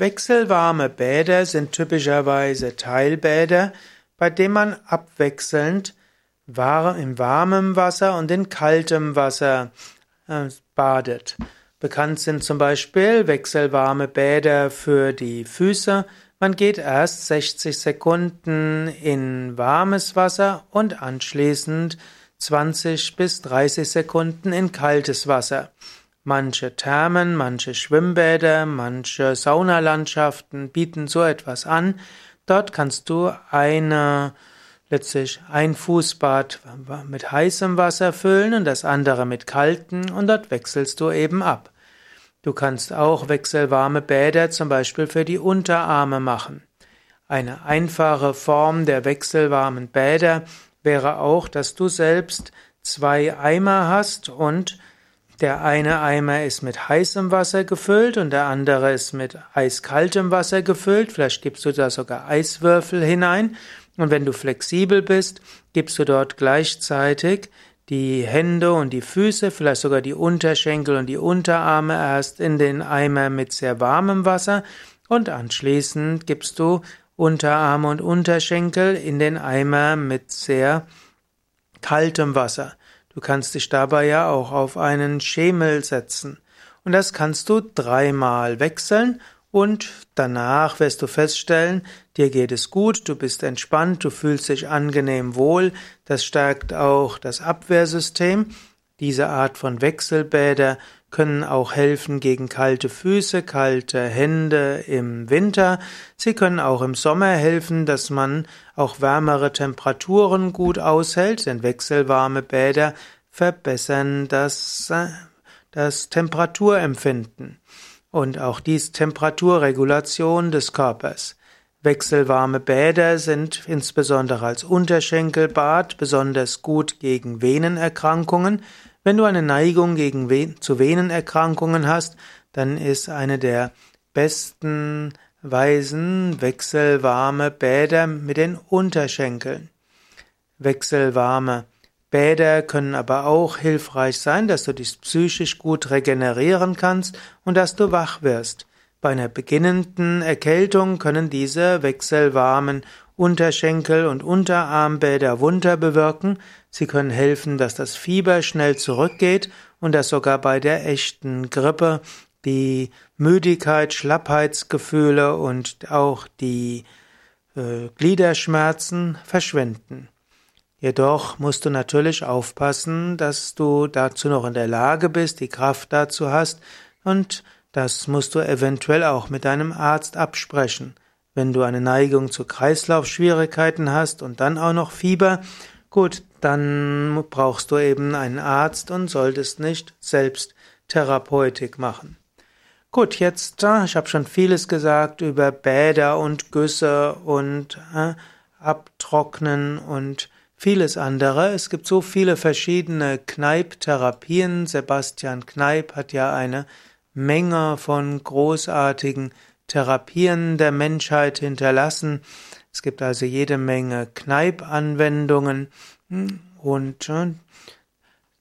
Wechselwarme Bäder sind typischerweise Teilbäder, bei denen man abwechselnd in warmem Wasser und in kaltem Wasser äh, badet. Bekannt sind zum Beispiel wechselwarme Bäder für die Füße. Man geht erst 60 Sekunden in warmes Wasser und anschließend 20 bis 30 Sekunden in kaltes Wasser. Manche Thermen, manche Schwimmbäder, manche Saunalandschaften bieten so etwas an. Dort kannst du eine, letztlich ein Fußbad mit heißem Wasser füllen und das andere mit kaltem und dort wechselst du eben ab. Du kannst auch wechselwarme Bäder zum Beispiel für die Unterarme machen. Eine einfache Form der wechselwarmen Bäder wäre auch, dass du selbst zwei Eimer hast und der eine Eimer ist mit heißem Wasser gefüllt und der andere ist mit eiskaltem Wasser gefüllt. Vielleicht gibst du da sogar Eiswürfel hinein. Und wenn du flexibel bist, gibst du dort gleichzeitig die Hände und die Füße, vielleicht sogar die Unterschenkel und die Unterarme erst in den Eimer mit sehr warmem Wasser und anschließend gibst du Unterarme und Unterschenkel in den Eimer mit sehr kaltem Wasser. Du kannst dich dabei ja auch auf einen Schemel setzen. Und das kannst du dreimal wechseln und danach wirst du feststellen, dir geht es gut, du bist entspannt, du fühlst dich angenehm wohl, das stärkt auch das Abwehrsystem. Diese Art von Wechselbäder können auch helfen gegen kalte Füße, kalte Hände im Winter. Sie können auch im Sommer helfen, dass man auch wärmere Temperaturen gut aushält, denn wechselwarme Bäder verbessern das, das Temperaturempfinden und auch dies Temperaturregulation des Körpers. Wechselwarme Bäder sind insbesondere als Unterschenkelbad besonders gut gegen Venenerkrankungen, wenn du eine Neigung gegen Ven zu Venenerkrankungen hast, dann ist eine der besten Weisen wechselwarme Bäder mit den Unterschenkeln. Wechselwarme Bäder können aber auch hilfreich sein, dass du dich psychisch gut regenerieren kannst und dass du wach wirst. Bei einer beginnenden Erkältung können diese wechselwarmen Unterschenkel- und Unterarmbäder Wunder bewirken. Sie können helfen, dass das Fieber schnell zurückgeht und dass sogar bei der echten Grippe die Müdigkeit, Schlappheitsgefühle und auch die äh, Gliederschmerzen verschwinden. Jedoch musst du natürlich aufpassen, dass du dazu noch in der Lage bist, die Kraft dazu hast und das musst du eventuell auch mit deinem Arzt absprechen. Wenn du eine Neigung zu Kreislaufschwierigkeiten hast und dann auch noch Fieber, gut, dann brauchst du eben einen Arzt und solltest nicht selbst Therapeutik machen. Gut, jetzt, äh, ich habe schon vieles gesagt über Bäder und Güsse und äh, Abtrocknen und vieles andere. Es gibt so viele verschiedene Kneipp-Therapien. Sebastian Kneipp hat ja eine Menge von großartigen Therapien der Menschheit hinterlassen. Es gibt also jede Menge Kneipp-Anwendungen und äh,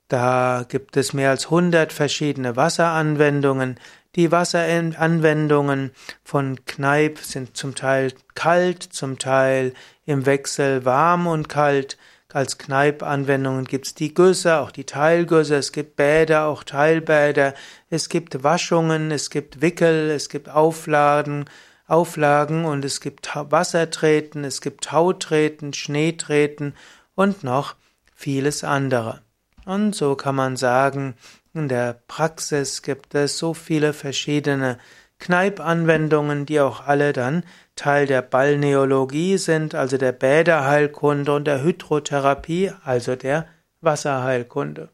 da gibt es mehr als 100 verschiedene Wasseranwendungen. Die Wasseranwendungen von Kneipp sind zum Teil kalt, zum Teil im Wechsel warm und kalt. Als Kneipp-Anwendungen gibt es die Güsse, auch die Teilgüsse, es gibt Bäder, auch Teilbäder, es gibt Waschungen, es gibt Wickel, es gibt Aufladen, Auflagen und es gibt Wassertreten, es gibt Tautreten, Schneetreten und noch vieles andere. Und so kann man sagen, in der Praxis gibt es so viele verschiedene Kneipp-Anwendungen, die auch alle dann Teil der Balneologie sind, also der Bäderheilkunde und der Hydrotherapie, also der Wasserheilkunde.